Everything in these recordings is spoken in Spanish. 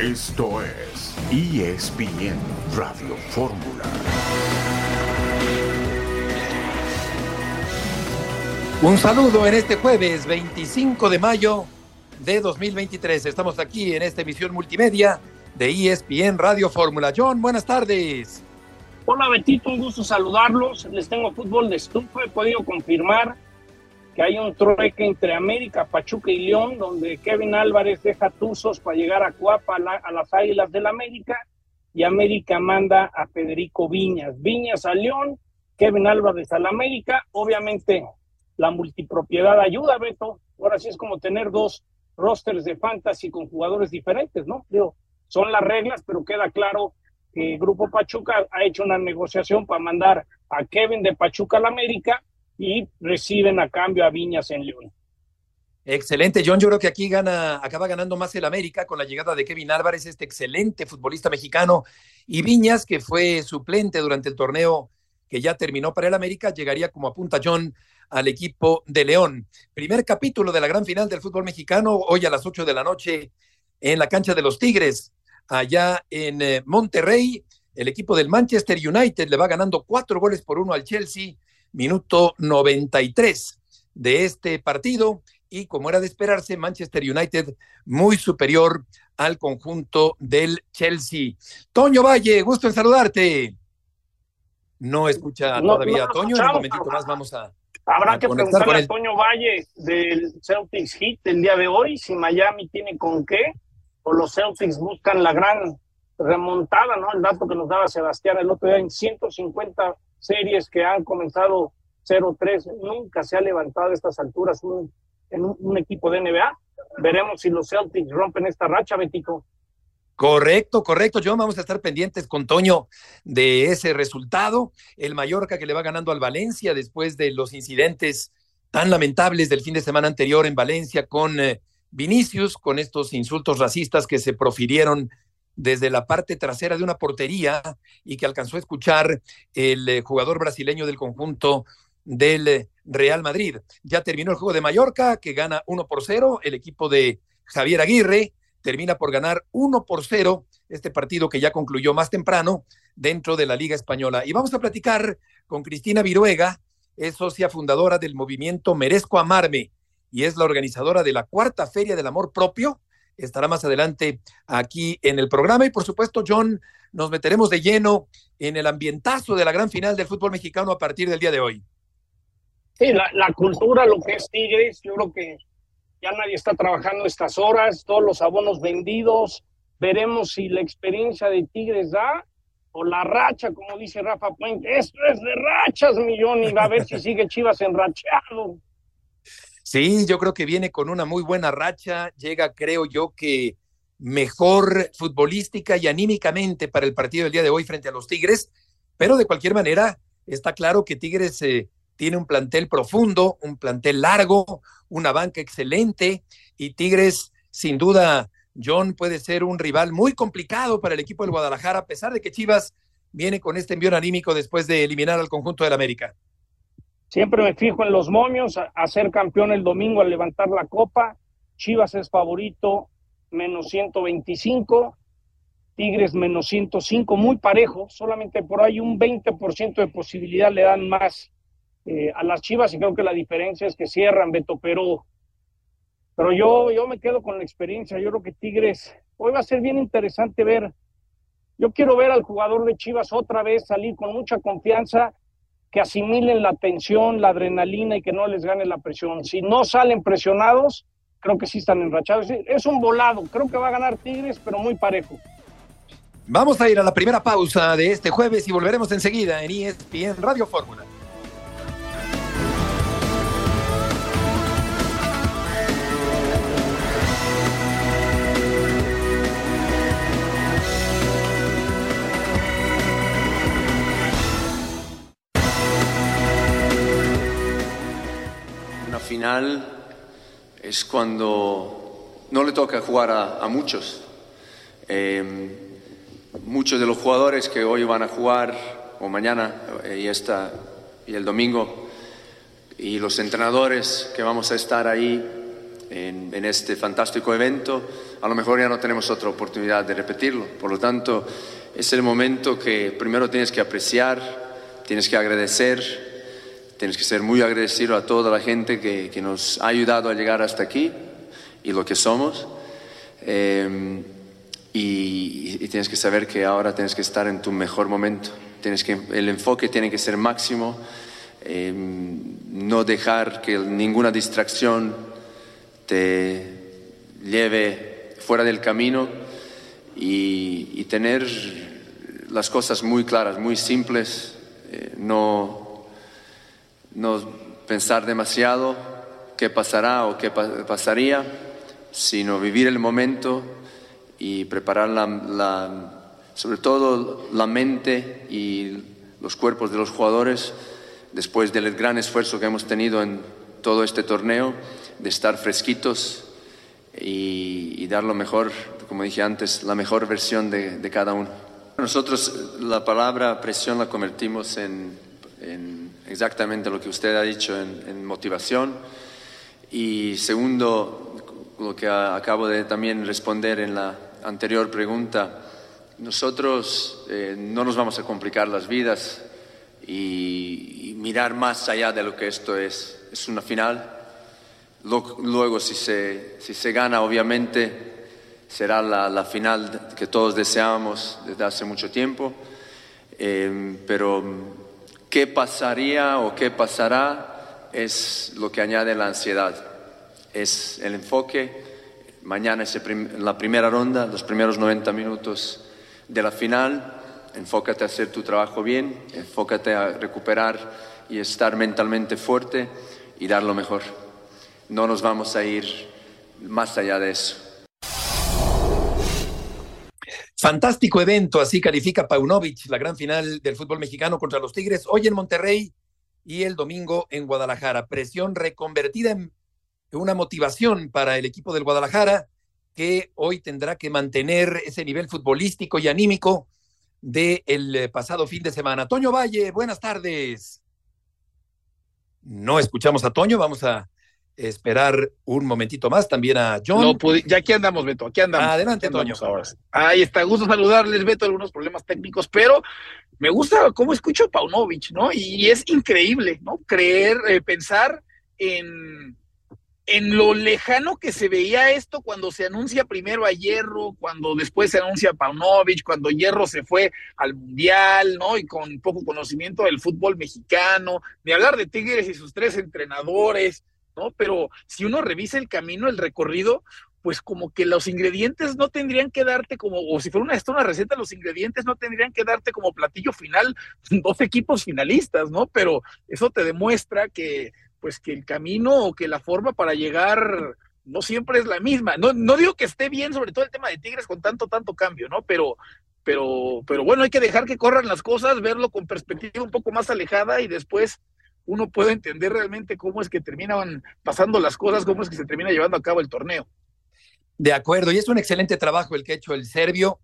Esto es ESPN Radio Fórmula. Un saludo en este jueves 25 de mayo de 2023. Estamos aquí en esta emisión multimedia de ESPN Radio Fórmula. John, buenas tardes. Hola Betito, un gusto saludarlos. Les tengo fútbol de estufa. He podido confirmar que hay un trueque entre América, Pachuca y León, donde Kevin Álvarez deja Tuzos para llegar a Cuapa, a, las Águilas del América, y América manda a Federico Viñas. Viñas a León, Kevin Álvarez al América. Obviamente la multipropiedad ayuda, Beto. Ahora sí es como tener dos rosters de fantasy con jugadores diferentes, ¿no? Digo, son las reglas, pero queda claro que el Grupo Pachuca ha hecho una negociación para mandar a Kevin de Pachuca al América y reciben a cambio a Viñas en León. Excelente, John. Yo creo que aquí gana, acaba ganando más el América con la llegada de Kevin Álvarez, este excelente futbolista mexicano, y Viñas, que fue suplente durante el torneo que ya terminó para el América, llegaría como apunta John al equipo de León. Primer capítulo de la gran final del fútbol mexicano, hoy a las 8 de la noche en la cancha de los Tigres, allá en eh, Monterrey. El equipo del Manchester United le va ganando cuatro goles por uno al Chelsea minuto 93 de este partido y como era de esperarse, Manchester United muy superior al conjunto del Chelsea. Toño Valle, gusto en saludarte. No escucha todavía Toño, en un momentito más vamos a. Habrá que preguntarle a Toño Valle del Celtics Heat el día de hoy, si Miami tiene con qué, o los Celtics buscan la gran remontada, ¿no? El dato que nos daba Sebastián el otro día en 150 series que han comenzado 0-3, nunca se ha levantado a estas alturas un, en un, equipo de NBA. Veremos si los Celtics rompen esta racha, Betico. Correcto, correcto. Yo vamos a estar pendientes con Toño de ese resultado. El Mallorca que le va ganando al Valencia después de los incidentes tan lamentables del fin de semana anterior en Valencia con eh, Vinicius, con estos insultos racistas que se profirieron desde la parte trasera de una portería y que alcanzó a escuchar el eh, jugador brasileño del conjunto del eh, Real Madrid. Ya terminó el juego de Mallorca, que gana 1 por 0. El equipo de Javier Aguirre termina por ganar 1 por 0 este partido que ya concluyó más temprano dentro de la Liga Española. Y vamos a platicar con Cristina Viruega, es socia fundadora del movimiento Merezco Amarme y es la organizadora de la cuarta Feria del Amor Propio, estará más adelante aquí en el programa. Y por supuesto, John, nos meteremos de lleno en el ambientazo de la gran final del fútbol mexicano a partir del día de hoy. Sí, la, cultura, lo que es Tigres, yo creo que ya nadie está trabajando estas horas, todos los abonos vendidos. Veremos si la experiencia de Tigres da o la racha, como dice Rafa Puente. Esto es de rachas, millón, y va a ver si sigue Chivas enrachado. Sí, yo creo que viene con una muy buena racha, llega creo yo que mejor futbolística y anímicamente para el partido del día de hoy frente a los Tigres, pero de cualquier manera está claro que Tigres eh, tiene un plantel profundo, un plantel largo, una banca excelente y Tigres sin duda, John puede ser un rival muy complicado para el equipo del Guadalajara, a pesar de que Chivas viene con este envío anímico después de eliminar al conjunto del América. Siempre me fijo en los momios, a, ser campeón el domingo al levantar la copa. Chivas es favorito, menos 125. Tigres menos 105, muy parejo. Solamente por ahí un 20% de posibilidad le dan más eh, a las Chivas y creo que la diferencia es que cierran, Beto, pero, pero yo, yo me quedo con la experiencia. Yo creo que Tigres, hoy va a ser bien interesante ver. Yo quiero ver al jugador de Chivas otra vez salir con mucha confianza que asimilen la tensión, la adrenalina y que no les gane la presión. Si no salen presionados, creo que sí están enrachados. Es un volado, creo que va a ganar Tigres, pero muy parejo. Vamos a ir a la primera pausa de este jueves y volveremos enseguida en ESPN Radio Fórmula. Final es cuando no le toca jugar a, muchos. Em, muchos de los jugadores que hoy van a jugar, o mañana eh, y, esta, y el domingo, y los entrenadores que vamos a estar ahí en, en este fantástico evento, a lo mejor ya no tenemos otra oportunidad de repetirlo. Por lo tanto, es el momento que primero tienes que apreciar, tienes que agradecer, tienes que ser muy agradecido a toda la gente que, que nos ha ayudado a llegar hasta aquí y lo que somos. Eh, y, tienes que saber que ahora tienes que estar en tu mejor momento. Tienes que, el enfoque tiene que ser máximo, eh, no dejar que ninguna distracción te lleve fuera del camino y, y tener las cosas muy claras, muy simples, eh, no, no pensar demasiado qué pasará o qué pa pasaría, sino vivir el momento y preparar sobre todo la mente y los cuerpos de los jugadores después del gran esfuerzo que hemos tenido en todo este torneo, de estar fresquitos y, dar lo mejor, como dije antes, la mejor versión de, de cada uno. Nosotros la palabra presión la convertimos en exactamente lo que usted ha dicho, en, en motivación. Y segundo, lo que acabo de también responder en la anterior pregunta, nosotros eh, no nos vamos a complicar las vidas y, y, mirar más allá de lo que esto es. Es una final. Luego, si se, si se gana, obviamente será la, la, final que todos deseábamos desde hace mucho tiempo. Eh, pero qué pasaría o qué pasará es lo que añade la ansiedad. Es el enfoque Mañana es la primera ronda, los primeros 90 minutos de la final. Enfócate a hacer tu trabajo bien, enfócate a recuperar y estar mentalmente fuerte y dar lo mejor. No nos vamos a ir más allá de eso. Fantástico evento, así califica Paunovic, la gran final del fútbol mexicano contra los Tigres, hoy en Monterrey y el domingo en Guadalajara. Presión reconvertida en una motivación para el equipo del Guadalajara, que hoy tendrá que mantener ese nivel futbolístico y anímico del de pasado fin de semana. Toño Valle, buenas tardes. No escuchamos a Toño, vamos a esperar un momentito más también a John. No pude, ya aquí andamos, Beto, aquí andamos. Adelante, aquí Toño. Ahora. Ahí está, gusto saludarles, Beto, algunos problemas técnicos, pero me gusta cómo escucho a Paunovic, ¿no? Y es increíble, ¿no? Creer, eh, pensar en en lo lejano que se veía esto cuando se anuncia primero a Hierro, cuando después se anuncia a Paunovic, cuando Hierro se fue al Mundial, ¿no? Y con poco conocimiento del fútbol mexicano, ni hablar de Tigres y sus tres entrenadores, Pero si uno revisa el camino, el recorrido, pues como que los ingredientes no tendrían que darte como, o si fuera una, una receta, los ingredientes no tendrían que darte como platillo final dos equipos finalistas, ¿no? Pero eso te demuestra que pues que el camino o que la forma para llegar no siempre es la misma. No, no digo que esté bien, sobre todo el tema de Tigres con tanto, tanto cambio, ¿no? Pero, pero, pero bueno, hay que dejar que corran las cosas, verlo con perspectiva un poco más alejada y después uno puede entender realmente cómo es que terminan pasando las cosas, cómo es que se termina llevando a cabo el torneo. De acuerdo, y es un excelente trabajo el que ha hecho el serbio.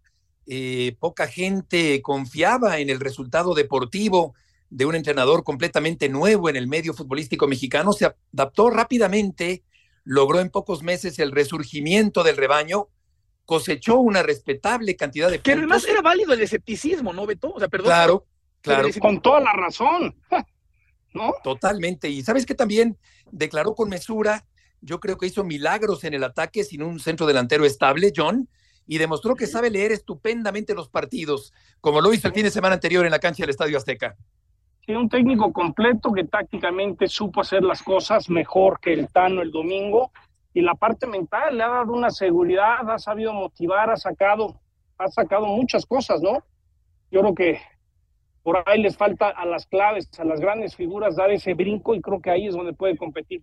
Eh, poca gente confiaba en el resultado deportivo de un entrenador completamente nuevo en el medio futbolístico mexicano, se adaptó rápidamente, logró en pocos meses el resurgimiento del rebaño, cosechó una respetable cantidad de que puntos. además era válido el escepticismo, ¿no, Beto? O sea, perdón. Claro, claro. Con toda la razón, ¿no? Totalmente. Y sabes que también declaró con mesura, yo creo que hizo milagros en el ataque sin un centro delantero estable, John, y demostró que sabe leer estupendamente los partidos, como lo hizo el fin de semana anterior en la cancha del Estadio Azteca. Sí, un técnico completo que tácticamente supo hacer las cosas mejor que el Tano el domingo y la parte mental le ha dado una seguridad, ha sabido motivar, ha sacado, ha sacado muchas cosas, ¿no? Yo creo que por ahí les falta a las claves, a las grandes figuras dar ese brinco y creo que ahí es donde puede competir.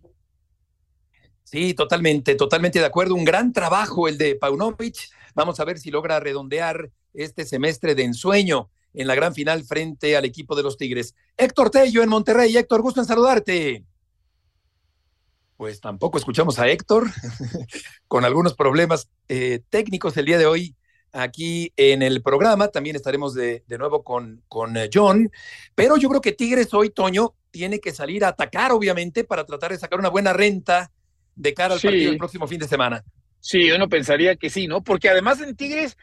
Sí, totalmente, totalmente de acuerdo. Un gran trabajo el de Paunovic. Vamos a ver si logra redondear este semestre de ensueño en la gran final frente al equipo de los Tigres. Héctor Tello en Monterrey. Héctor, gusto en saludarte. Pues tampoco escuchamos a Héctor, con algunos problemas eh, técnicos el día de hoy aquí en el programa. También estaremos de, de nuevo con, con eh, John. Pero yo creo que Tigres hoy, Toño, tiene que salir a atacar, obviamente, para tratar de sacar una buena renta de cara al partido del próximo fin de semana. Sí, uno pensaría que sí, ¿no? Porque además en Tigres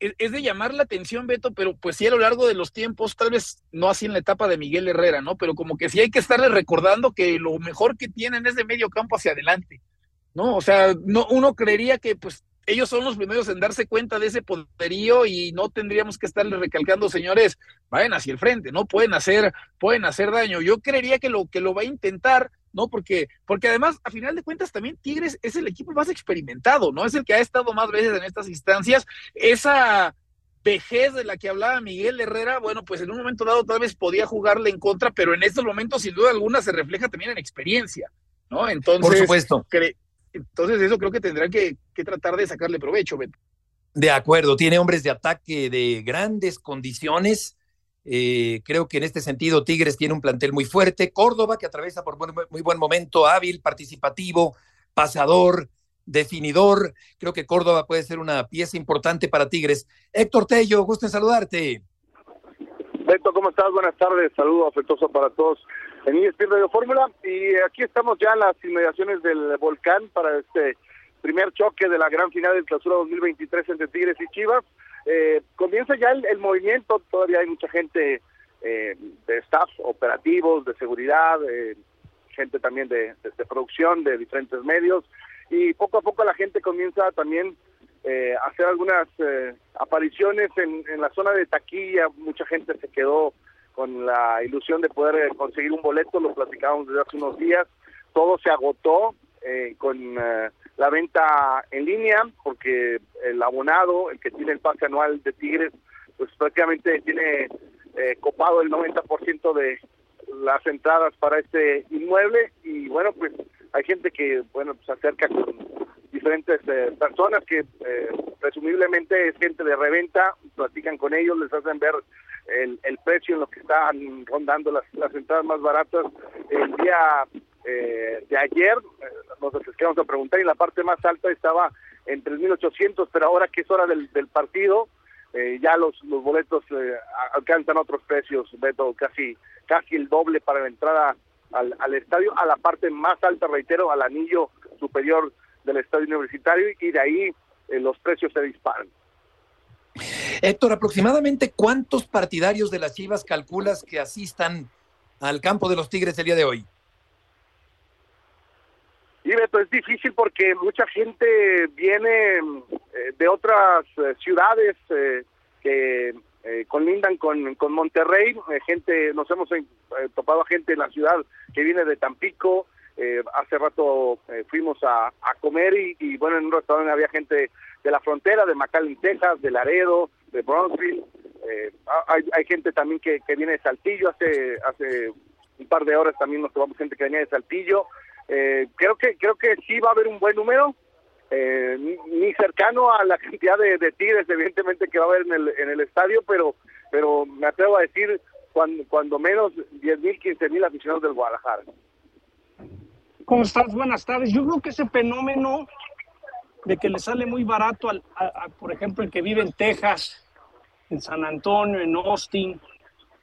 es de llamar la atención, Beto, pero pues sí a lo largo de los tiempos, tal vez no así en la etapa de Miguel Herrera, ¿no? Pero como que sí hay que estarle recordando que lo mejor que tienen es de medio campo hacia adelante, ¿no? O sea, no, uno creería que pues ellos son los primeros en darse cuenta de ese poderío y no tendríamos que estarle recalcando, señores, vayan hacia el frente, ¿no? Pueden hacer, pueden hacer daño. Yo creería que lo que lo va a intentar, ¿no? Porque, porque además, a final de cuentas, también Tigres es el equipo más experimentado, ¿no? Es el que ha estado más veces en estas instancias. Esa vejez de la que hablaba Miguel Herrera, bueno, pues en un momento dado tal vez podía jugarle en contra, pero en estos momentos, sin duda alguna, se refleja también en experiencia, ¿no? Entonces, Por supuesto. Entonces eso creo que tendrán que, tratar de sacarle provecho, Beto. De acuerdo, tiene hombres de ataque de grandes condiciones. Eh, creo que en este sentido Tigres tiene un plantel muy fuerte. Córdoba, que atraviesa por muy buen momento, hábil, participativo, pasador, definidor. Creo que Córdoba puede ser una pieza importante para Tigres. Héctor Tello, gusto en saludarte. Beto, ¿cómo estás? Buenas tardes. Saludo afectuoso para todos en ESPN Radio Fórmula. Y aquí estamos ya en las inmediaciones del volcán para este primer choque de la gran final del clausura 2023 entre Tigres y Chivas. Eh, comienza ya el, movimiento, todavía hay mucha gente eh, de staff operativos, de seguridad, eh, gente también de, producción, de diferentes medios. Y poco a poco la gente comienza también a hacer algunas apariciones en la zona de taquilla, mucha gente se quedó con la ilusión de poder eh, conseguir un boleto, lo platicábamos desde hace unos días, todo se agotó eh, con eh, la venta en línea, porque el abonado, el que tiene el pase anual de Tigres, pues prácticamente tiene copado el 90% de las entradas para este inmueble. Y bueno, pues hay gente que, bueno, se acerca con diferentes personas que presumiblemente es gente de reventa, platican con ellos, les hacen ver el, el precio en lo que están rondando las, las entradas más baratas el día eh, de ayer, eh, nos vamos a preguntar, y la parte más alta estaba en 3.800, pero ahora que es hora del, del partido, eh, ya los, los boletos alcanzan otros precios, Beto, casi, casi el doble para la entrada al, al estadio, a la parte más alta, reitero, al anillo superior del estadio universitario, y de ahí los precios se disparan. Héctor, aproximadamente cuántos partidarios de las Chivas calculas que asistan al campo de los Tigres el día de hoy? Y Beto, es difícil porque mucha gente viene eh, de otras eh, ciudades eh, que colindan con, Monterrey, gente, nos hemos topado a gente en la ciudad que viene de Tampico, hace rato fuimos a, a comer y, y, bueno, en un restaurante había gente de la frontera, de McAllen, Texas, de Laredo, de Brownsville. Eh, hay, hay, gente también que, que, viene de Saltillo, hace hace un par de horas también nos tomamos gente que venía de Saltillo. Eh, creo que creo que sí va a haber un buen número, eh, ni, cercano a la cantidad de, de, tigres, evidentemente, que va a haber en el, en el estadio, pero pero me atrevo a decir cuando, cuando menos 10 mil, 15 mil aficionados del Guadalajara. ¿Cómo estás? Buenas tardes. Yo creo que ese fenómeno de que le sale muy barato, al, por ejemplo, el que vive en Texas, en San Antonio, en Austin,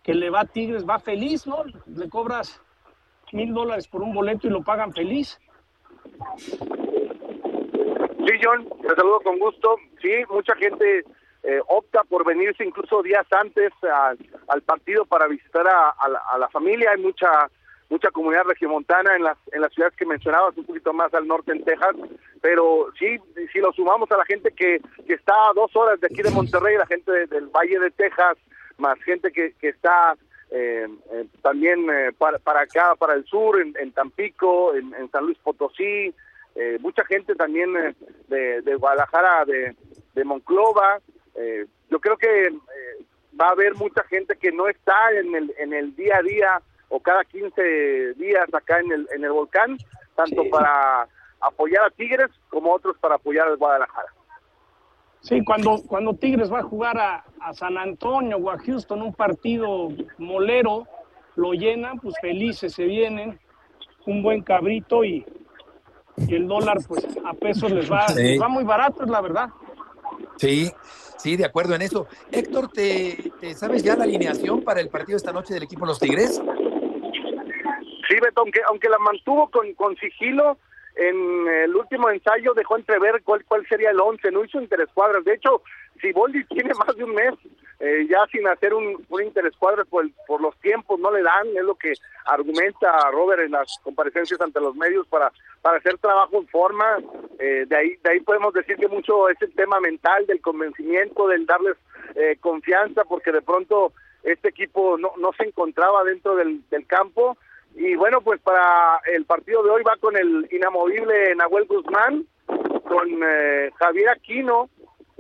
que le va a Tigres, va feliz, ¿no? Le cobras mil dólares por un boleto y lo pagan feliz. Sí, John, te saludo con gusto. Sí, mucha gente eh, opta por venirse incluso días antes al partido para visitar a, a la familia. Hay mucha mucha comunidad regiomontana en las en las ciudades que mencionabas, un poquito más al norte en Texas, pero sí, si lo sumamos a la gente que, que está a dos horas de aquí de Monterrey, la gente del Valle de Texas, más gente que, que está eh, eh, también eh, para, para acá, para el sur, en, en Tampico, en, en, San Luis Potosí, mucha gente también de, de, Guadalajara, de, de Monclova. yo creo que va a haber mucha gente que no está en el, en el día a día o cada 15 días acá en el, en el volcán, tanto para apoyar a Tigres como otros para apoyar al Guadalajara. Sí, cuando, cuando Tigres va a jugar a, a, San Antonio o a Houston, un partido molero, lo llenan, pues felices se vienen, un buen cabrito y, y el dólar pues a pesos les va, les va muy barato, es la verdad. Sí, sí, de acuerdo en eso. Héctor, ¿te, ¿te, sabes ya la alineación para el partido esta noche del equipo Los Tigres? Aunque, aunque la mantuvo con, con sigilo, en el último ensayo dejó entrever cuál, cuál sería el once, no hizo interescuadras. De hecho, si Boldi tiene más de un mes eh, ya sin hacer un, un interescuadras por, por los tiempos, no le dan, es lo que argumenta Robert en las comparecencias ante los medios para, para hacer trabajo en forma. Eh, de, ahí, de ahí podemos decir que mucho es el tema mental, del convencimiento, del darles eh, confianza, porque de pronto este equipo no, no se encontraba dentro del campo. Y bueno, pues para el partido de hoy va con el inamovible Nahuel Guzmán, con eh, Javier Aquino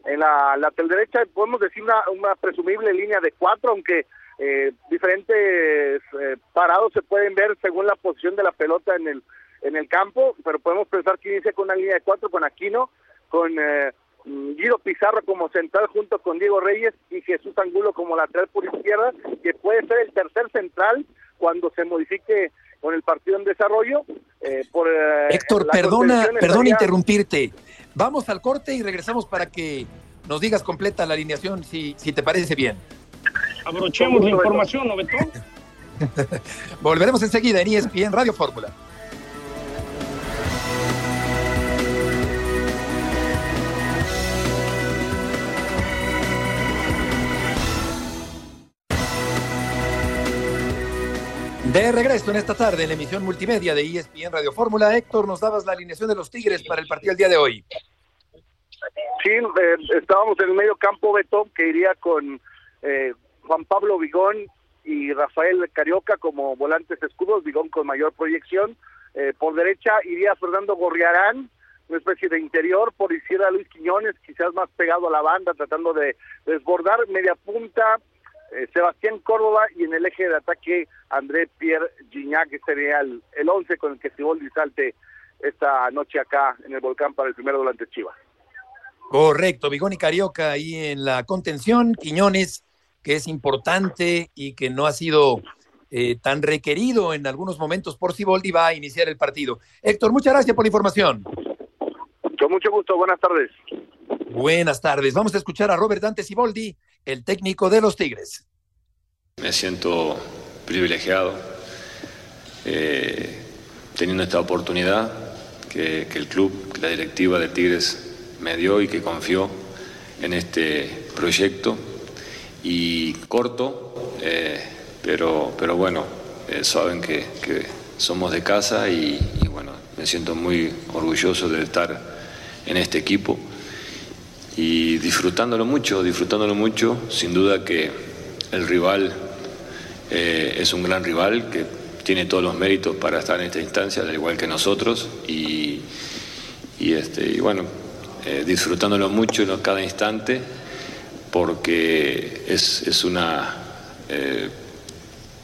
en la lateral derecha, podemos decir una, una presumible línea de cuatro, aunque eh, diferentes eh, parados se pueden ver según la posición de la pelota en el en el campo, pero podemos pensar que inicia con una línea de cuatro con Aquino, con eh, Guido Pizarro como central junto con Diego Reyes y Jesús Angulo como lateral por izquierda, que puede ser el tercer central cuando se modifique con el partido en desarrollo. Eh, por, eh, Héctor, perdona, perdona interrumpirte. Vamos al corte y regresamos para que nos digas completa la alineación, si, si te parece bien. Abrochemos la información, ¿no? Volveremos enseguida en ESPN Radio Fórmula. De regreso en esta tarde en la emisión multimedia de ESPN Radio Fórmula, Héctor, nos dabas la alineación de los Tigres para el partido del día de hoy. Sí, eh, estábamos en el medio campo, Beto, que iría con eh, Juan Pablo Vigón y Rafael Carioca como volantes escudos, Vigón con mayor proyección. Eh, por derecha iría Fernando Gorriarán, una especie de interior, por izquierda Luis Quiñones, quizás más pegado a la banda, tratando de desbordar, media punta, eh, Sebastián Córdoba y en el eje de ataque André Pierre Gignac, que sería el, el once con el que Siboldi salte esta noche acá en el volcán para el primer volante Chivas. Correcto, Vigón y Carioca ahí en la contención, Quiñones, que es importante y que no ha sido eh, tan requerido en algunos momentos por Siboldi, va a iniciar el partido. Héctor, muchas gracias por la información. Con mucho gusto, buenas tardes. Buenas tardes. Vamos a escuchar a Robert Dante Siboldi, el técnico de los Tigres. Me siento privilegiado eh, teniendo esta oportunidad que, el club, que la directiva de Tigres me dio y que confió en este proyecto. Y corto, eh, pero, pero bueno, eh, saben que, somos de casa y bueno, me siento muy orgulloso de estar en este equipo y disfrutándolo mucho, disfrutándolo mucho. Sin duda que el rival eh, es un gran rival que tiene todos los méritos para estar en esta instancia, al igual que nosotros. Y, y, este, y bueno, eh, disfrutándolo mucho en cada instante, porque es, es una eh,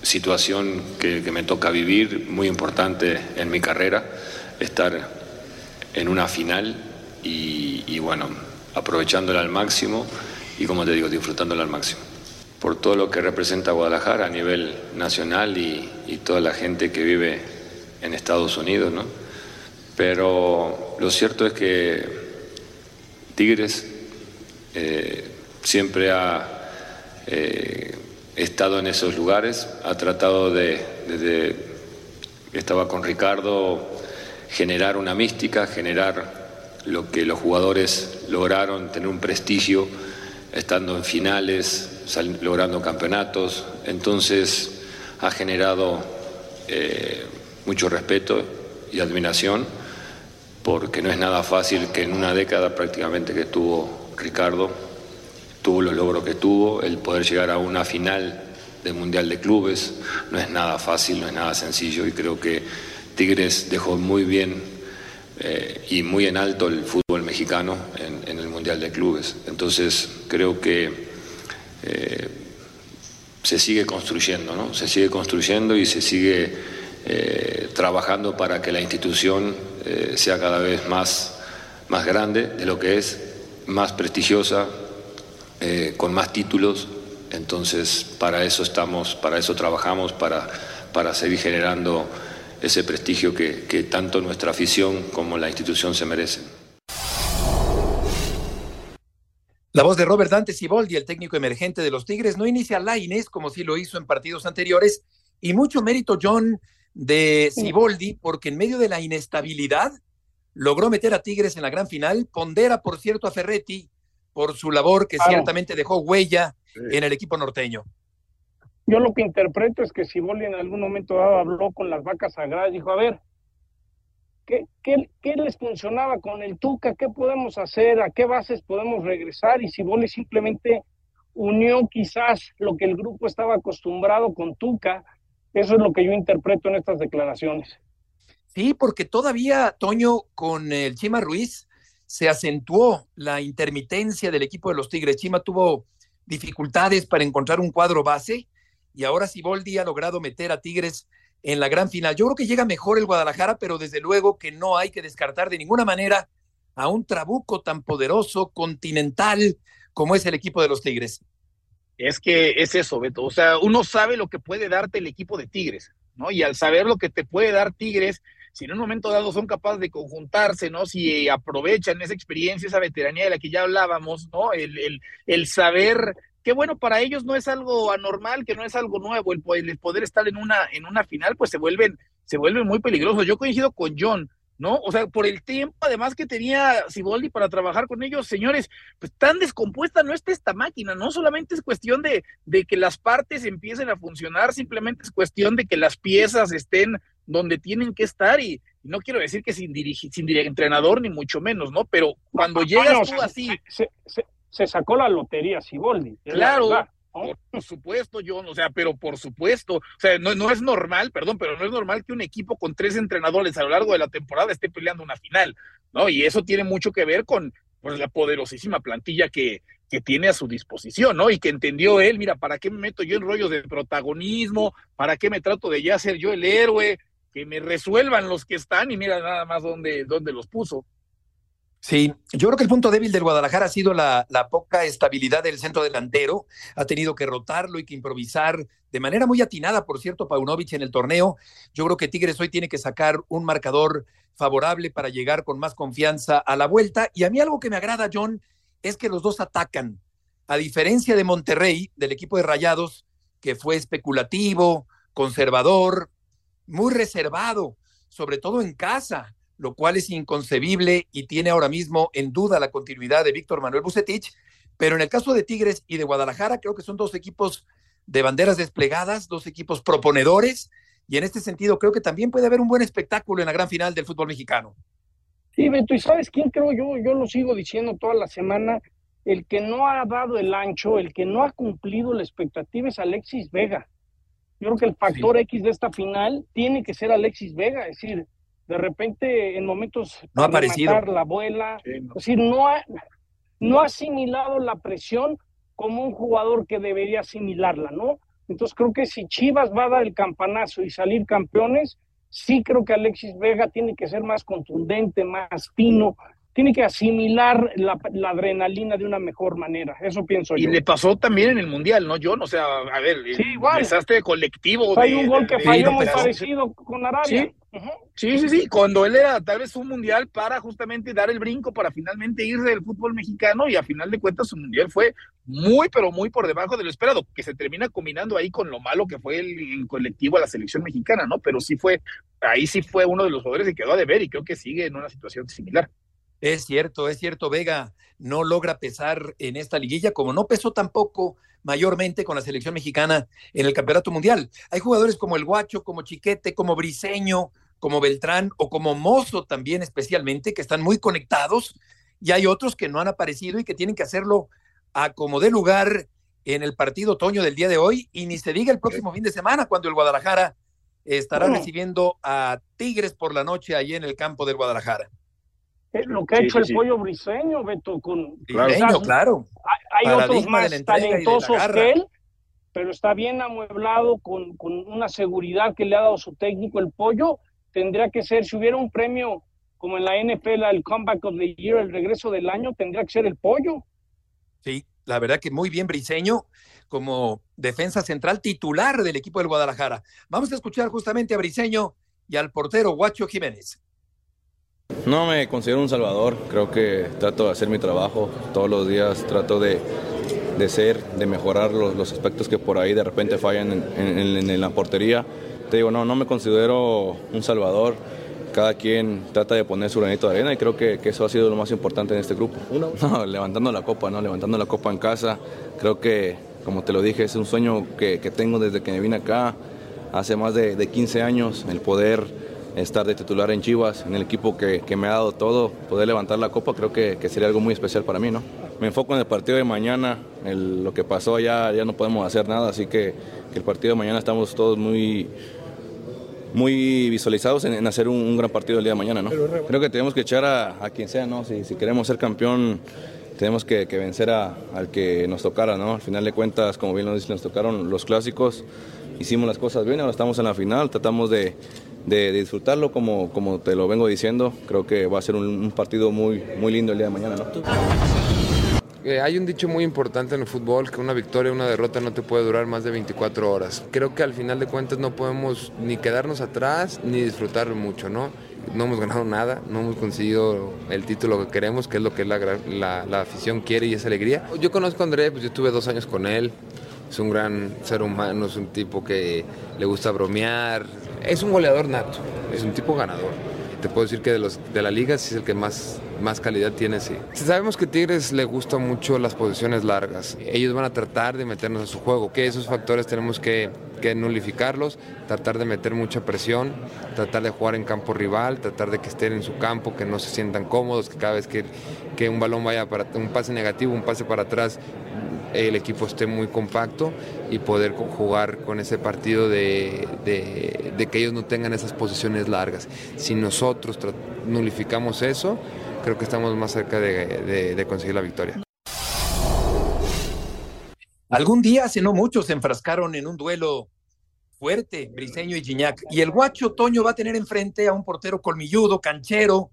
situación que, que me toca vivir muy importante en mi carrera, estar en una final y, y bueno, aprovechándola al máximo y, como te digo, disfrutándola al máximo. Por todo lo que representa Guadalajara a nivel nacional y, toda la gente que vive en Estados Unidos, ¿no? Pero lo cierto es que Tigres eh, siempre ha eh, estado en esos lugares, ha tratado de, desde estaba con Ricardo, generar una mística, generar lo que los jugadores lograron, tener un prestigio estando en finales, logrando campeonatos. Entonces ha generado eh, mucho respeto y admiración, porque no es nada fácil que en una década prácticamente que tuvo Ricardo, tuvo los logros que tuvo, el poder llegar a una final del Mundial de Clubes, no es nada fácil, no es nada sencillo y creo que Tigres dejó muy bien eh, y muy en alto el fútbol mexicano en, el Mundial de Clubes. Entonces creo que eh, se sigue construyendo, ¿no? Se sigue construyendo y se sigue eh, trabajando para que la institución sea cada vez más, más grande de lo que es, más prestigiosa, con más títulos. Entonces para eso estamos, para eso trabajamos, para, para seguir generando ese prestigio que, que tanto nuestra afición como la institución se merecen. La voz de Robert Dante Siboldi, el técnico emergente de los Tigres, no inicia Laines como sí lo hizo en partidos anteriores, y mucho mérito, John, de Siboldi, porque en medio de la inestabilidad logró meter a Tigres en la gran final. Pondera, por cierto, a Ferretti por su labor que ciertamente dejó huella en el equipo norteño. Yo lo que interpreto es que Siboldi en algún momento dado habló con las vacas sagradas, dijo, a ver, ¿qué, qué, qué les funcionaba con el Tuca? ¿Qué podemos hacer? ¿A qué bases podemos regresar? Y Siboldi simplemente unió quizás lo que el grupo estaba acostumbrado con Tuca. Eso es lo que yo interpreto en estas declaraciones. Sí, porque todavía, Toño, con el Chima Ruiz se acentuó la intermitencia del equipo de los Tigres. Chima tuvo dificultades para encontrar un cuadro base y ahora Siboldi ha logrado meter a Tigres en la gran final. Yo creo que llega mejor el Guadalajara, pero desde luego que no hay que descartar de ninguna manera a un trabuco tan poderoso, continental, como es el equipo de los Tigres. Es que es eso, Beto. O sea, uno sabe lo que puede darte el equipo de Tigres, ¿no? Y al saber lo que te puede dar Tigres, si en un momento dado son capaces de conjuntarse, ¿no? Si aprovechan esa experiencia, esa veteranía de la que ya hablábamos, ¿no? El, el, el saber que bueno, para ellos no es algo anormal, que no es algo nuevo, el, el poder estar en una, en una final, pues se vuelven, se vuelven muy peligrosos. Yo coincido con John, ¿no? O sea, por el tiempo además que tenía Siboldi para trabajar con ellos, señores, pues tan descompuesta no está esta máquina, no solamente es cuestión de, de que las partes empiecen a funcionar, simplemente es cuestión de que las piezas estén donde tienen que estar y, no quiero decir que sin dirigir, sin entrenador ni mucho menos, ¿no? Pero cuando llegas tú así... Se, se, sacó la lotería Siboldi. Claro, por supuesto, John, o sea, pero por supuesto, o sea, no, no es normal, perdón, pero no es normal que un equipo con tres entrenadores a lo largo de la temporada esté peleando una final, ¿no? Y eso tiene mucho que ver con pues, la poderosísima plantilla que, que tiene a su disposición, ¿no? Y que entendió él, mira, ¿para qué me meto yo en rollos de protagonismo? ¿Para qué me trato de ya ser yo el héroe? que me resuelvan los que están y mira nada más dónde, dónde los puso. Sí, yo creo que el punto débil del Guadalajara ha sido la, poca estabilidad del centro delantero. Ha tenido que rotarlo y que improvisar de manera muy atinada, por cierto, Paunovic en el torneo. Yo creo que Tigres hoy tiene que sacar un marcador favorable para llegar con más confianza a la vuelta. Y a mí algo que me agrada, John, es que los dos atacan. A diferencia de Monterrey, del equipo de Rayados, que fue especulativo, conservador, muy reservado, sobre todo en casa, lo cual es inconcebible y tiene ahora mismo en duda la continuidad de Víctor Manuel Bucetich. Pero en el caso de Tigres y de Guadalajara, creo que son dos equipos de banderas desplegadas, dos equipos proponedores, y en este sentido creo que también puede haber un buen espectáculo en la gran final del fútbol mexicano. Sí, Beto, ¿y sabes quién creo yo? Yo lo sigo diciendo toda la semana, el que no ha dado el ancho, el que no ha cumplido la expectativa es Alexis Vega. Yo creo que el factor X de esta final tiene que ser Alexis Vega, es decir, de repente en momentos no ha aparecido la abuela, es decir, no ha, no ha asimilado la presión como un jugador que debería asimilarla, ¿no? Entonces creo que si Chivas va a dar el campanazo y salir campeones, sí creo que Alexis Vega tiene que ser más contundente, más fino, tiene que asimilar la, adrenalina de una mejor manera. Eso pienso yo. Y le pasó también en el Mundial, ¿no, John? O sea, a ver, sí, igual. desastre colectivo. Hay un gol que falló muy parecido con Arabia. ¿Sí? Sí, sí, Cuando él era tal vez un mundial para justamente dar el brinco para finalmente irse del fútbol mexicano y a final de cuentas su mundial fue muy, pero muy por debajo de lo esperado, que se termina combinando ahí con lo malo que fue el, colectivo a la selección mexicana, ¿no? Pero sí fue, ahí sí fue uno de los jugadores que quedó a deber y creo que sigue en una situación similar. Es cierto, es cierto, Vega no logra pesar en esta liguilla, como no pesó tampoco mayormente con la selección mexicana en el Campeonato Mundial. Hay jugadores como el Guacho, como Chiquete, como Briseño, como Beltrán o como Mozo también especialmente, que están muy conectados, y hay otros que no han aparecido y que tienen que hacerlo a como de lugar en el partido otoño del día de hoy, y ni se diga el próximo fin de semana, cuando el Guadalajara estará recibiendo a Tigres por la noche allí en el campo del Guadalajara. Eh, lo que ha hecho el pollo briseño, Beto, con claro, claro. Hay, otros más talentosos que él, pero está bien amueblado con, con, una seguridad que le ha dado su técnico. El pollo tendría que ser, si hubiera un premio como en la NFL, el Comeback of the Year, el regreso del año, tendría que ser el pollo. Sí, la verdad que muy bien Briseño como defensa central titular del equipo del Guadalajara. Vamos a escuchar justamente a Briseño y al portero Guacho Jiménez. No me considero un salvador, creo que trato de hacer mi trabajo todos los días, trato de, ser, de mejorar los, aspectos que por ahí de repente fallan en, la portería. Te digo, no, no me considero un salvador, cada quien trata de poner su granito de arena y creo que, eso ha sido lo más importante en este grupo. Uno, levantando la copa, ¿no? levantando la copa en casa. Creo que, como te lo dije, es un sueño que, tengo desde que me vine acá, hace más de, 15 años, el poder estar de titular en Chivas, en el equipo que, me ha dado todo, poder levantar la copa, creo que, sería algo muy especial para mí. ¿no? Me enfoco en el partido de mañana, lo que pasó ya, ya no podemos hacer nada, así que, que el partido de mañana estamos todos muy muy visualizados en, hacer un, gran partido el día de mañana. ¿no? Creo que tenemos que echar a, quien sea, ¿no? Si, si, queremos ser campeón, tenemos que, vencer a, al que nos tocara. ¿no? Al final de cuentas, como bien nos dicen, nos tocaron los clásicos, hicimos las cosas bien, ahora estamos en la final, tratamos de, de, disfrutarlo como, como te lo vengo diciendo. Creo que va a ser un, un partido muy, muy lindo el día de mañana. ¿no? Eh, hay un dicho muy importante en el fútbol que una victoria una derrota no te puede durar más de 24 horas. Creo que al final de cuentas no podemos ni quedarnos atrás ni disfrutar mucho, ¿no? No hemos ganado nada, no hemos conseguido el título que queremos, que es lo que la, la, afición quiere y es alegría. Yo conozco a André, pues yo estuve dos años con él, es un gran ser humano, es un tipo que le gusta bromear, es un goleador nato, es un tipo ganador te puedo decir que de, los, de la liga sí es el que más, más calidad tiene, sí. Sabemos que Tigres le gusta mucho las posiciones largas. Ellos van a tratar de meternos a su juego, que esos factores tenemos que, que nulificarlos, tratar de meter mucha presión, tratar de jugar en campo rival, tratar de que estén en su campo, que no se sientan cómodos, que cada vez que, que un balón vaya para un pase negativo, un pase para atrás, el equipo esté muy compacto y poder jugar con ese partido de, que ellos no tengan esas posiciones largas. Si nosotros nulificamos eso, creo que estamos más cerca de, conseguir la victoria. Algún día, hace no mucho, se enfrascaron en un duelo fuerte, Briseño y Gignac. Y el guacho Toño va a tener enfrente a un portero colmilludo, canchero,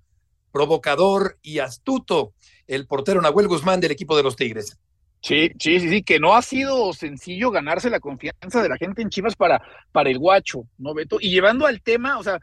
provocador y astuto, el portero Nahuel Guzmán del equipo de los Tigres. Sí, sí, sí, sí, que no ha sido sencillo ganarse la confianza de la gente en Chivas para, para el guacho, ¿no, Beto? Y llevando al tema, o sea,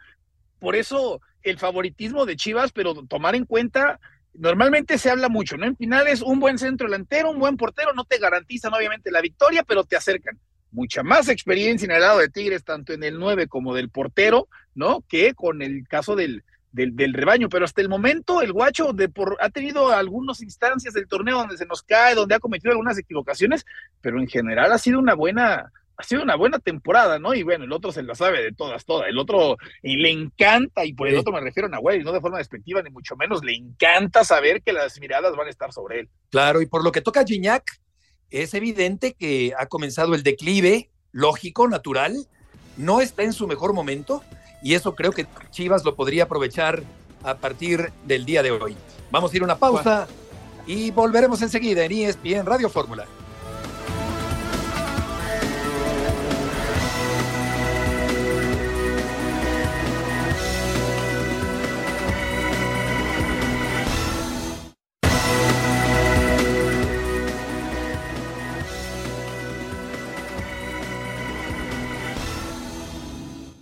por eso el favoritismo de Chivas, pero tomar en cuenta, normalmente se habla mucho, ¿no? En finales, un buen centro delantero, un buen portero, no te garantizan obviamente la victoria, pero te acercan. Mucha más experiencia en el lado de Tigres, tanto en el 9 como del portero, ¿no? Que con el caso del, del, rebaño, pero hasta el momento el guacho de por, ha tenido algunas instancias del torneo donde se nos cae, donde ha cometido algunas equivocaciones, pero en general ha sido una buena, ha sido una buena temporada, ¿no? Y bueno, el otro se la sabe de todas, todas. El otro le encanta, y por el otro me refiero a Nahuel, no de forma despectiva, ni mucho menos, le encanta saber que las miradas van a estar sobre él. Claro, y por lo que toca a Gignac, es evidente que ha comenzado el declive lógico, natural, no está en su mejor momento, y eso creo que Chivas lo podría aprovechar a partir del día de hoy. Vamos a ir a una pausa y volveremos enseguida en ESPN Radio Fórmula.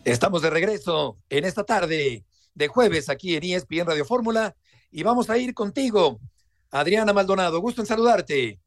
Estamos de regreso en esta tarde de jueves aquí en ESPN Radio Fórmula y vamos a ir contigo, Adriana Maldonado. Gusto en saludarte.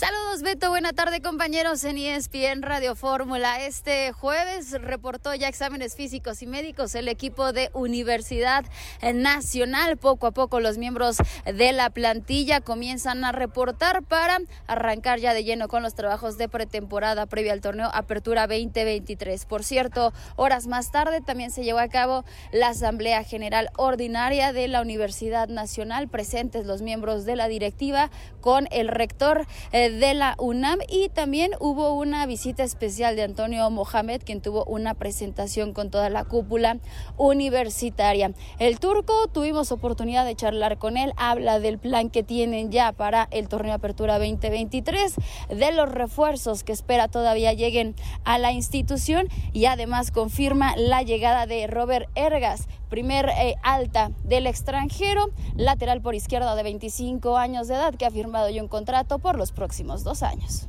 Saludos Beto, buena tarde compañeros en ESPN Radio Fórmula. Este jueves reportó ya exámenes físicos y médicos el equipo de Universidad Nacional. Poco a poco los miembros de la plantilla comienzan a reportar para arrancar ya de lleno con los trabajos de pretemporada previa al torneo Apertura 2023. Por cierto, horas más tarde también se llevó a cabo la Asamblea General Ordinaria de la Universidad Nacional, presentes los miembros de la directiva con el rector. Eh, de la UNAM y también hubo una visita especial de Antonio Mohamed, quien tuvo una presentación con toda la cúpula universitaria. El turco tuvimos oportunidad de charlar con él, habla del plan que tienen ya para el torneo Apertura 2023, de los refuerzos que espera todavía lleguen a la institución y además confirma la llegada de Robert Ergas, primer eh, alta del extranjero, lateral por izquierda de 25 años de edad que ha firmado ya un contrato por los próximos dos años.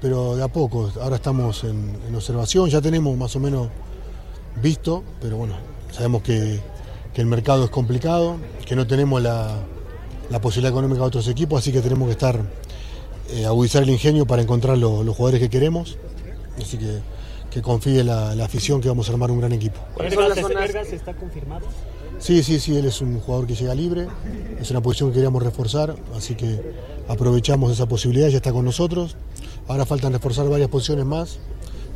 Pero de a poco, ahora estamos en, observación, ya tenemos más o menos visto, pero bueno, sabemos que, el mercado es complicado, que no tenemos la, posibilidad económica de otros equipos, así que tenemos que estar, eh, agudizar el ingenio para encontrar los jugadores que queremos. Así que, que confíe la, la afición que vamos a armar un gran equipo. ¿Cuáles son las zonas? ¿Está confirmado? Sí, sí, sí, él es un jugador que llega libre, es una posición que queríamos reforzar, así que aprovechamos esa posibilidad, ya está con nosotros. Ahora faltan reforzar varias posiciones más,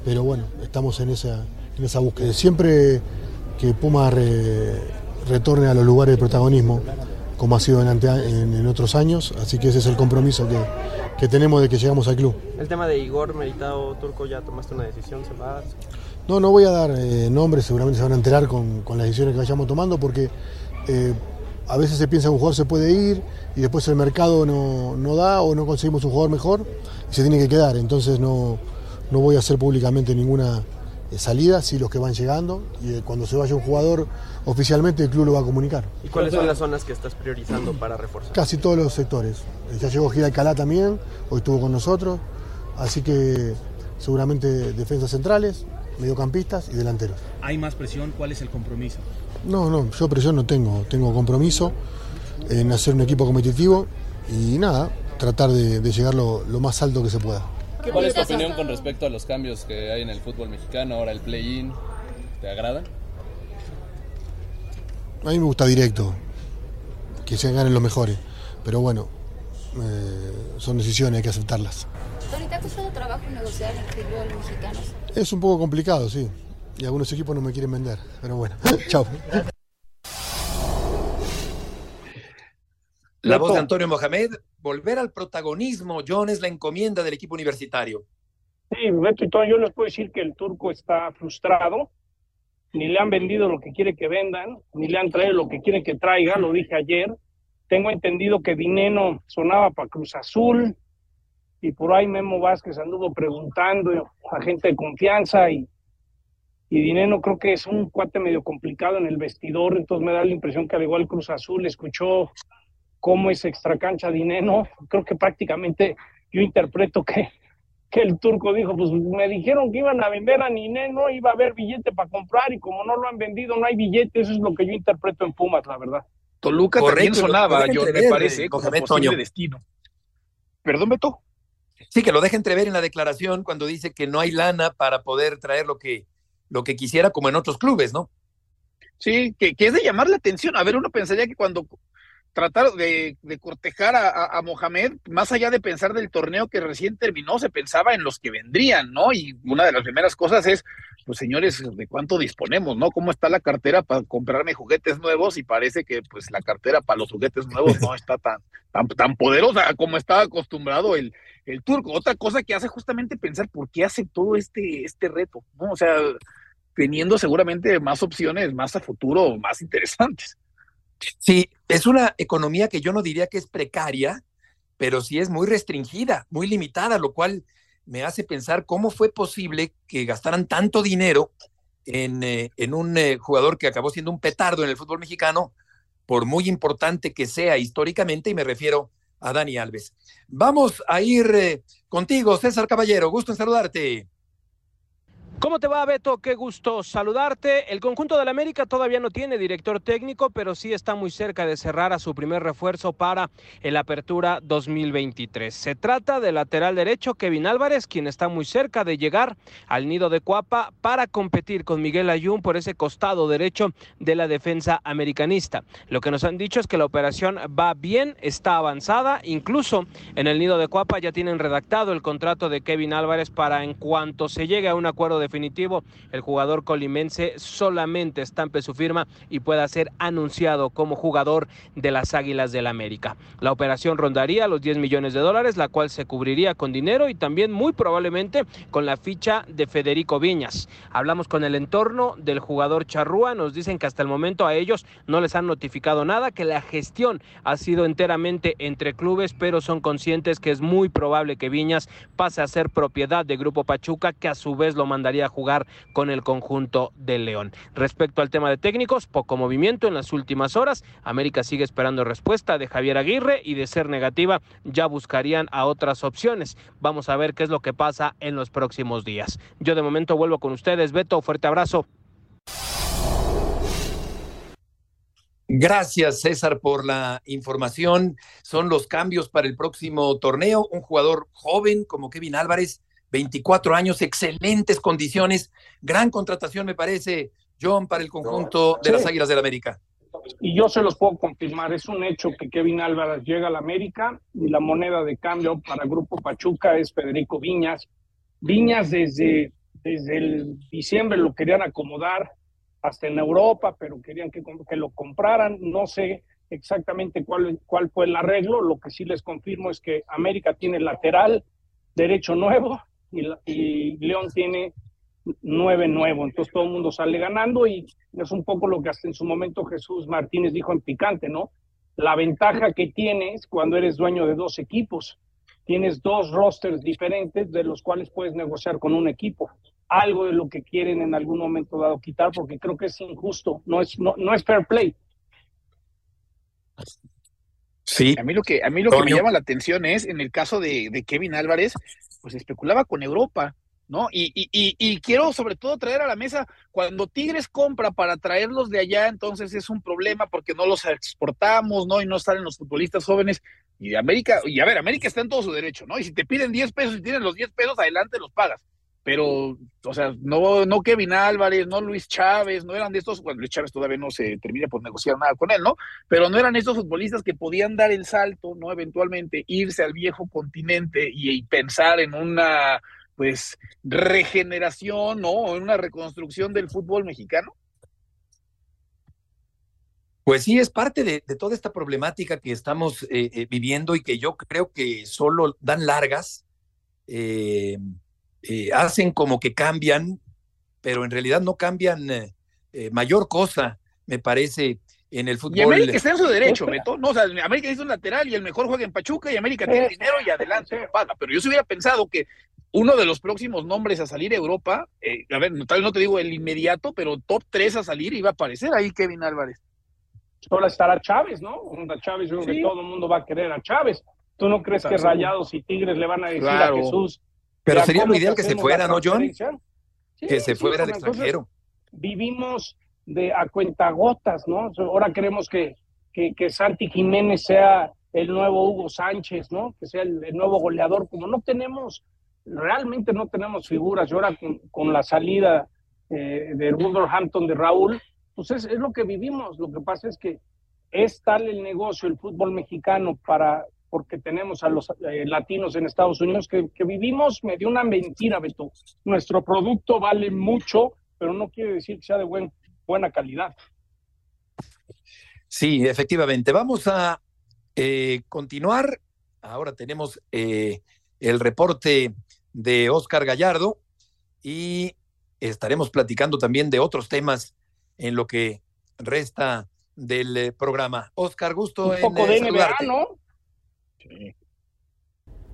pero bueno, estamos en esa, en esa búsqueda. Siempre que Puma re, retorne a los lugares de protagonismo, como ha sido en, ante, en, en, otros años, así que ese es el compromiso que, que, tenemos de que llegamos al club. El tema de Igor Meritado Turco, ¿ya tomaste una decisión? ¿Se va? No, no voy a dar eh, nombres, seguramente se van a enterar con, con, las decisiones que vayamos tomando, porque eh, a veces se piensa que un jugador se puede ir y después el mercado no, no, da o no conseguimos un jugador mejor y se tiene que quedar. Entonces no, no voy a hacer públicamente ninguna eh, salida, sí los que van llegando y eh, cuando se vaya un jugador oficialmente el club lo va a comunicar. ¿Y cuáles son las zonas que estás priorizando para reforzar? Casi todos los sectores. Ya llegó Gira Alcalá también, hoy estuvo con nosotros, así que seguramente defensas centrales, mediocampistas y delanteros. ¿Hay más presión? ¿Cuál es el compromiso? No, no, yo presión no tengo, tengo compromiso en hacer un equipo competitivo y nada, tratar de, de llegar lo, lo más alto que se pueda. ¿Cuál es tu opinión con respecto a los cambios que hay en el fútbol mexicano, ahora el play-in? ¿Te agrada? A mí me gusta directo, que se ganen los mejores, pero bueno, eh, son decisiones, hay que aceptarlas. Tony, ¿te ha costado trabajo negociar en el fútbol mexicano? Es un poco complicado, sí, y algunos equipos no me quieren vender, pero bueno, chao. La voz de Antonio Mohamed, volver al protagonismo, John, es la encomienda del equipo universitario. Sí, Beto y todo, yo les puedo decir que el turco está frustrado, ni le han vendido lo que quiere que vendan, ni le han traído lo que quieren que traiga, lo dije ayer. Tengo entendido que Dineno sonaba para Cruz Azul, y por ahí Memo Vázquez anduvo preguntando a gente de confianza, y, y Dineno creo que es un cuate medio complicado en el vestidor, entonces me da la impresión que al igual Cruz Azul escuchó cómo es extracancha Dineno, creo que prácticamente yo interpreto que, que el turco dijo, pues me dijeron que iban a vender a Dineno, iba a haber billete para comprar y como no lo han vendido no hay billete, eso es lo que yo interpreto en Pumas, la verdad. Toluca Correcto, también sonaba, yo me parece, como posible Toño. destino. Perdón, Beto. Sí, que lo deja entrever en la declaración cuando dice que no hay lana para poder traer lo que, lo que quisiera como en otros clubes, ¿no? Sí, que, que es de llamar la atención. A ver, uno pensaría que cuando tratar de, cortejar a, Mohamed, más allá de pensar del torneo que recién terminó, se pensaba en los que vendrían, ¿no? Y una de las primeras cosas es, pues señores, ¿de cuánto disponemos, no? ¿Cómo está la cartera para comprarme juguetes nuevos? Y parece que pues la cartera para los juguetes nuevos no está tan, tan, tan poderosa como estaba acostumbrado el, el turco. Otra cosa que hace justamente pensar por qué hace todo este, este reto, ¿no? O sea, teniendo seguramente más opciones, más a futuro, más interesantes. Sí, es una economía que yo no diría que es precaria, pero sí es muy restringida, muy limitada, lo cual me hace pensar cómo fue posible que gastaran tanto dinero en, eh, en un eh, jugador que acabó siendo un petardo en el fútbol mexicano, por muy importante que sea históricamente, y me refiero a Dani Alves. Vamos a ir eh, contigo, César Caballero, gusto en saludarte. ¿Cómo te va, Beto? Qué gusto saludarte. El conjunto del América todavía no tiene director técnico, pero sí está muy cerca de cerrar a su primer refuerzo para el Apertura 2023. Se trata del lateral derecho Kevin Álvarez, quien está muy cerca de llegar al nido de Cuapa para competir con Miguel Ayun por ese costado derecho de la defensa americanista. Lo que nos han dicho es que la operación va bien, está avanzada, incluso en el nido de Cuapa ya tienen redactado el contrato de Kevin Álvarez para en cuanto se llegue a un acuerdo de definitivo, el jugador colimense solamente estampe su firma y pueda ser anunciado como jugador de las Águilas del América. La operación rondaría los 10 millones de dólares, la cual se cubriría con dinero y también muy probablemente con la ficha de Federico Viñas. Hablamos con el entorno del jugador Charrúa, nos dicen que hasta el momento a ellos no les han notificado nada, que la gestión ha sido enteramente entre clubes, pero son conscientes que es muy probable que Viñas pase a ser propiedad de Grupo Pachuca, que a su vez lo mandaría a jugar con el conjunto de León. Respecto al tema de técnicos, poco movimiento en las últimas horas. América sigue esperando respuesta de Javier Aguirre y de ser negativa ya buscarían a otras opciones. Vamos a ver qué es lo que pasa en los próximos días. Yo de momento vuelvo con ustedes. Beto, fuerte abrazo. Gracias, César, por la información. Son los cambios para el próximo torneo. Un jugador joven como Kevin Álvarez 24 años, excelentes condiciones, gran contratación me parece, John, para el conjunto de las Águilas del América. Y yo se los puedo confirmar, es un hecho que Kevin Álvarez llega a la América y la moneda de cambio para Grupo Pachuca es Federico Viñas. Viñas desde, desde el diciembre lo querían acomodar hasta en Europa, pero querían que, que lo compraran. No sé exactamente cuál, cuál fue el arreglo, lo que sí les confirmo es que América tiene lateral derecho nuevo y, y León tiene nueve nuevo, entonces todo el mundo sale ganando y es un poco lo que hasta en su momento Jesús Martínez dijo en Picante, ¿no? La ventaja que tienes cuando eres dueño de dos equipos, tienes dos rosters diferentes de los cuales puedes negociar con un equipo. Algo de lo que quieren en algún momento dado quitar, porque creo que es injusto, no es, no, no es fair play. Sí. A mí lo que, a mí lo que me llama la atención es, en el caso de, de Kevin Álvarez, pues especulaba con Europa ¿no? Y, y, y, quiero sobre todo traer a la mesa, cuando Tigres compra para traerlos de allá, entonces es un problema porque no los exportamos, ¿no? Y no salen los futbolistas jóvenes. Y América, y a ver, América está en todo su derecho, ¿no? Y si te piden 10 pesos y tienes los 10 pesos, adelante los pagas. Pero, o sea, no, no Kevin Álvarez, no Luis Chávez, no eran de estos, bueno, Luis Chávez todavía no se termina por negociar nada con él, ¿no? Pero no eran estos futbolistas que podían dar el salto, ¿no? Eventualmente irse al viejo continente y pensar en una pues regeneración, ¿no? En una reconstrucción del fútbol mexicano. Pues sí, es parte de, toda esta problemática que estamos eh, eh, viviendo y que yo creo que solo dan largas, eh, hacen como que cambian, pero en realidad no cambian mayor cosa, me parece, en el fútbol. Y América está en su derecho, Beto. No, o sea, América es un lateral y el mejor juega en Pachuca y América tiene dinero y adelante, paga. Pero yo se hubiera pensado que uno de los próximos nombres a salir a Europa, eh, a ver, tal vez no te digo el inmediato, pero top 3 a salir iba a aparecer ahí Kevin Álvarez. Solo estará Chávez, ¿no? Chávez, yo creo que todo el mundo va a querer a Chávez. ¿Tú no crees que Rayados y Tigres le van a decir a Jesús? Pero sería lo ideal que se fuera, ¿no, John? que se fuera al extranjero. Vivimos de a cuentagotas, ¿no? Ahora queremos que, que, que Santi Jiménez sea el nuevo Hugo Sánchez, ¿no? Que sea el, nuevo goleador. Como no tenemos realmente no tenemos figuras. Y ahora con, la salida eh, de Wolverhampton de Raúl, pues es, lo que vivimos. Lo que pasa es que es tal el negocio, el fútbol mexicano, para porque tenemos a los eh, latinos en Estados Unidos, que, vivimos medio una mentira, Beto. Nuestro producto vale mucho, pero no quiere decir que sea de buen, buena calidad. Sí, efectivamente. Vamos a eh, continuar. Ahora tenemos el reporte de Oscar Gallardo y estaremos platicando también de otros temas en lo que resta del eh, programa. Oscar, gusto Un poco de NBA, ¿no?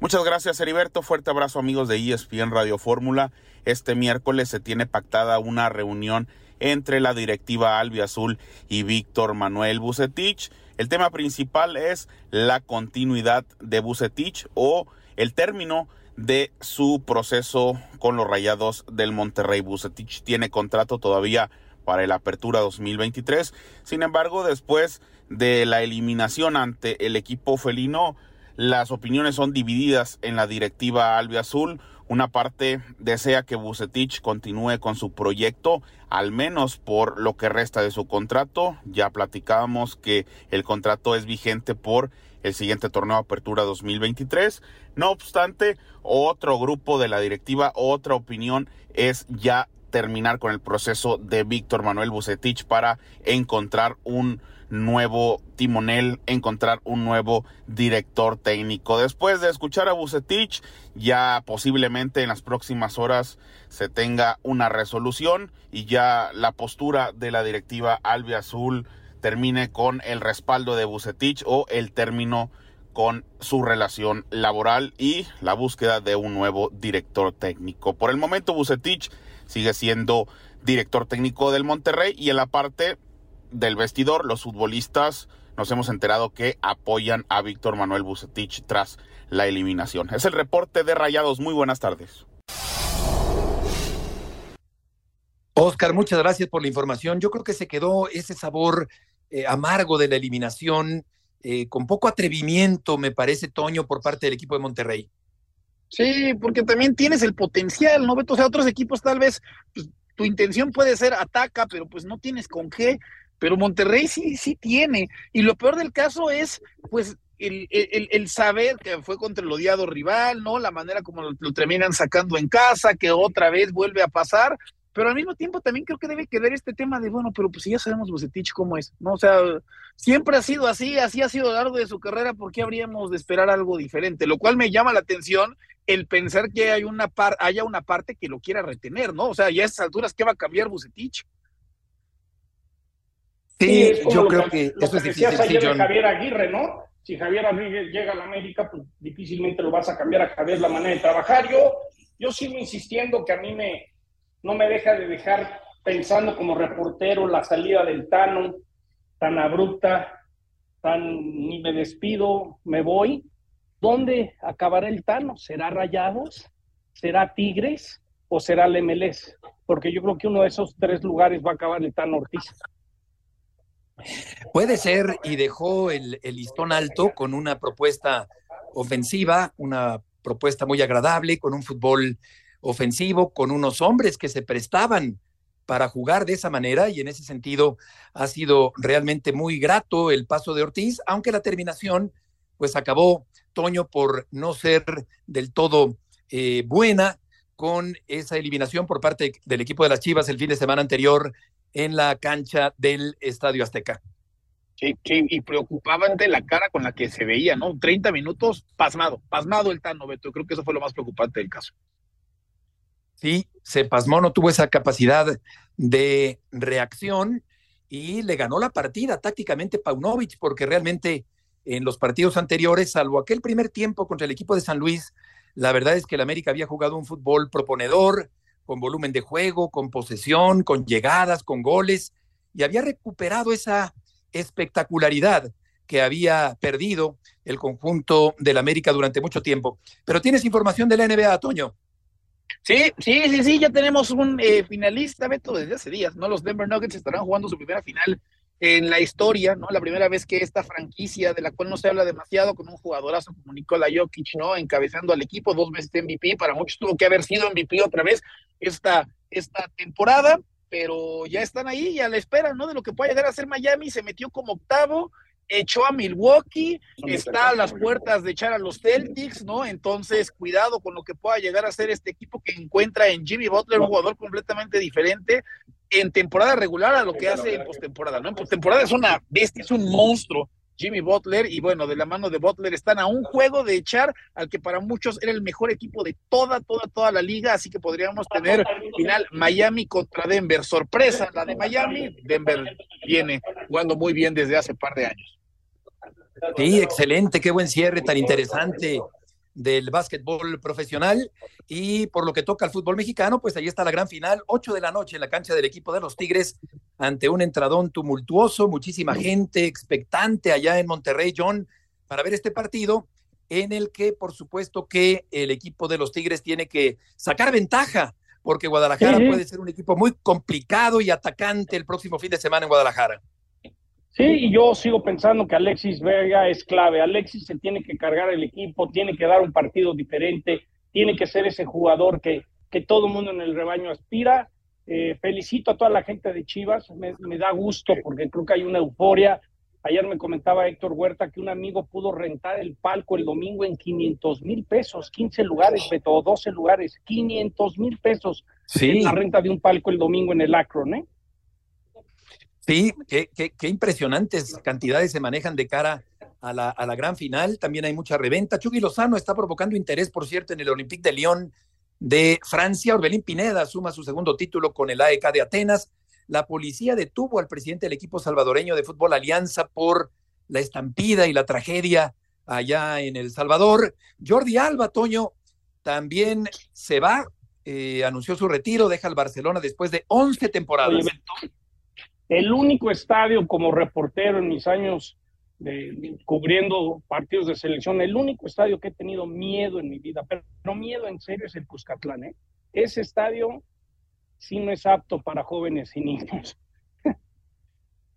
Muchas gracias, Heriberto. Fuerte abrazo, amigos de ESPN Radio Fórmula. Este miércoles se tiene pactada una reunión entre la directiva Azul y Víctor Manuel Bucetich. El tema principal es la continuidad de Bucetich o el término de su proceso con los Rayados del Monterrey. Bucetich tiene contrato todavía para el Apertura 2023. Sin embargo, después de la eliminación ante el equipo felino, las opiniones son divididas en la directiva albiazul. Una parte desea que Bucetich continúe con su proyecto, al menos por lo que resta de su contrato. Ya platicábamos que el contrato es vigente por el siguiente torneo Apertura 2023. No obstante, otro grupo de la directiva, otra opinión es ya terminar con el proceso de Víctor Manuel Bucetich para encontrar un nuevo timonel, encontrar un nuevo director técnico. Después de escuchar a Bucetich, ya posiblemente en las próximas horas se tenga una resolución y ya la postura de la directiva Azul termine con el respaldo de Bucetich o el término con su relación laboral y la búsqueda de un nuevo director técnico. Por el momento Bucetich sigue siendo director técnico del Monterrey y en la parte del vestidor los futbolistas nos hemos enterado que apoyan a Víctor Manuel Bucetich tras la eliminación. Es el reporte de Rayados. Muy buenas tardes. Oscar, muchas gracias por la información. Yo creo que se quedó ese sabor eh, amargo de la eliminación, eh, con poco atrevimiento, me parece, Toño, por parte del equipo de Monterrey. Sí, porque también tienes el potencial, ¿no? O sea, otros equipos tal vez, pues, tu intención puede ser ataca, pero pues no tienes con qué. Pero Monterrey sí, sí tiene. Y lo peor del caso es, pues, el, el, el, saber que fue contra el odiado rival, ¿no? La manera como lo, terminan sacando en casa, que otra vez vuelve a pasar, pero al mismo tiempo también creo que debe quedar este tema de, bueno, pero pues si ya sabemos Bucetich cómo es, ¿no? O sea, siempre ha sido así, así ha sido a lo largo de su carrera, ¿por qué habríamos de esperar algo diferente? Lo cual me llama la atención el pensar que hay una par haya una parte que lo quiera retener, ¿no? O sea, ya a estas alturas, ¿qué va a cambiar Bucetich? Sí, yo creo que, que eso es difícil. Ayer sí, Javier Aguirre, ¿no? Si Javier Aguirre llega a la América, pues difícilmente lo vas a cambiar a Javier la manera de trabajar. Yo, yo sigo insistiendo que a mí me, no me deja de dejar pensando como reportero la salida del Tano, tan abrupta, tan ni me despido, me voy. ¿Dónde acabará el Tano? ¿Será Rayados? ¿Será Tigres? ¿O será el MLS? Porque yo creo que uno de esos tres lugares va a acabar el Tano Ortiz. Puede ser, y dejó el, el listón alto con una propuesta ofensiva, una propuesta muy agradable, con un fútbol ofensivo con unos hombres que se prestaban para jugar de esa manera y en ese sentido ha sido realmente muy grato el paso de Ortiz, aunque la terminación pues acabó Toño por no ser del todo eh, buena con esa eliminación por parte del equipo de las Chivas el fin de semana anterior en la cancha del Estadio Azteca. Sí, sí, y la cara con la que se veía, ¿no? 30 minutos pasmado, pasmado el Tano Beto, creo que eso fue lo más preocupante del caso. Sí, se pasmó, no tuvo esa capacidad de reacción y le ganó la partida tácticamente Paunovic, porque realmente en los partidos anteriores, salvo aquel primer tiempo contra el equipo de San Luis, la verdad es que el América había jugado un fútbol proponedor, con volumen de juego, con posesión, con llegadas, con goles, y había recuperado esa espectacularidad que había perdido el conjunto del América durante mucho tiempo. Pero tienes información de la NBA, Toño. Sí, sí, sí, sí, ya tenemos un eh, finalista, Beto, desde hace días, ¿no? Los Denver Nuggets estarán jugando su primera final en la historia, ¿no? La primera vez que esta franquicia, de la cual no se habla demasiado, con un jugadorazo como Nikola Jokic, ¿no? Encabezando al equipo, dos veces MVP, para muchos tuvo que haber sido MVP otra vez esta, esta temporada, pero ya están ahí y a la espera, ¿no? De lo que pueda llegar a ser Miami, se metió como octavo, echó a Milwaukee, está a las puertas de echar a los Celtics, ¿no? Entonces, cuidado con lo que pueda llegar a ser este equipo que encuentra en Jimmy Butler un jugador completamente diferente en temporada regular a lo que hace en postemporada, ¿no? En postemporada es una bestia, es un monstruo. Jimmy Butler y bueno, de la mano de Butler están a un juego de echar al que para muchos era el mejor equipo de toda, toda, toda la liga, así que podríamos tener final Miami contra Denver. Sorpresa, la de Miami, Denver viene jugando muy bien desde hace par de años. Sí, excelente, qué buen cierre tan interesante del básquetbol profesional y por lo que toca al fútbol mexicano, pues ahí está la gran final, 8 de la noche en la cancha del equipo de los Tigres ante un entradón tumultuoso, muchísima gente expectante allá en Monterrey, John, para ver este partido en el que por supuesto que el equipo de los Tigres tiene que sacar ventaja porque Guadalajara puede ser un equipo muy complicado y atacante el próximo fin de semana en Guadalajara. Sí, y yo sigo pensando que Alexis Vega es clave. Alexis se tiene que cargar el equipo, tiene que dar un partido diferente, tiene que ser ese jugador que, que todo el mundo en el rebaño aspira. Eh, felicito a toda la gente de Chivas, me, me, da gusto porque creo que hay una euforia. Ayer me comentaba Héctor Huerta que un amigo pudo rentar el palco el domingo en 500 mil pesos, 15 lugares, Beto, 12 lugares, 500 mil pesos sí. en la renta de un palco el domingo en el Akron, ¿eh? Sí, qué, qué, qué, impresionantes cantidades se manejan de cara a la, gran final. También hay mucha reventa. Chucky Lozano está provocando interés, por cierto, en el Olympique de Lyon de Francia. Orbelín Pineda suma su segundo título con el AEK de Atenas. La policía detuvo al presidente del equipo salvadoreño de fútbol Alianza por la estampida y la tragedia allá en El Salvador. Jordi Alba, Toño, también se va, eh, anunció su retiro, deja el Barcelona después de 11 temporadas. El único estadio como reportero en mis años de, cubriendo partidos de selección, el único estadio que he tenido miedo en mi vida, pero no miedo en serio es el Cuscatlán. ¿eh? Ese estadio sí no es apto para jóvenes y niños.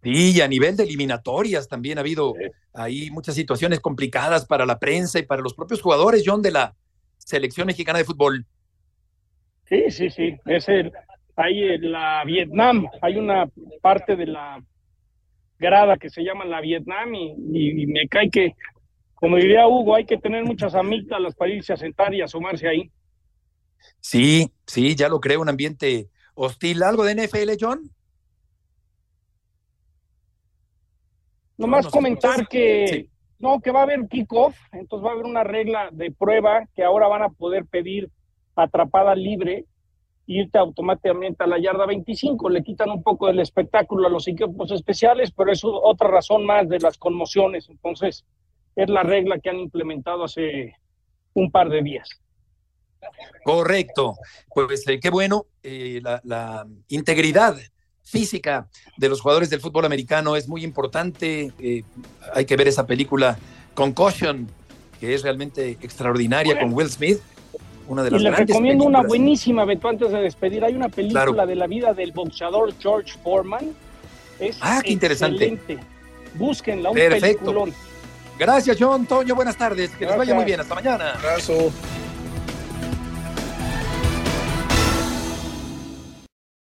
Sí, y a nivel de eliminatorias también ha habido ahí muchas situaciones complicadas para la prensa y para los propios jugadores, John, de la selección mexicana de fútbol. Sí, sí, sí. Es el, hay en la Vietnam, hay una parte de la grada que se llama la Vietnam y, y- y me cae que, como diría Hugo, hay que tener muchas amígdalas para irse a sentar y asomarse ahí. Sí, sí, ya lo creo, un ambiente hostil. ¿Algo de NFL, John? Nomás ¿nos comentar que Sí. no, que va a haber kickoff, entonces va a haber una regla de prueba que ahora van a poder pedir atrapada libre, irte automáticamente a la yarda 25, le quitan un poco del espectáculo a los equipos especiales, pero es otra razón más de las conmociones, entonces es la regla que han implementado hace un par de días. Correcto. Pues eh, qué bueno. eh, la, integridad física de los jugadores del fútbol americano es muy importante. eh, hay que ver esa película Concussion, que es realmente extraordinaria con Will Smith. Una de Y les grandes recomiendo una buenísima, Beto, antes de despedir. Hay una película Claro. de la vida del boxeador George Foreman. Es Ah, qué interesante. excelente. Búsquenla, un Perfecto. peliculón. Gracias, John. Toño, buenas tardes. Que les vaya muy bien. Hasta mañana. Abrazo.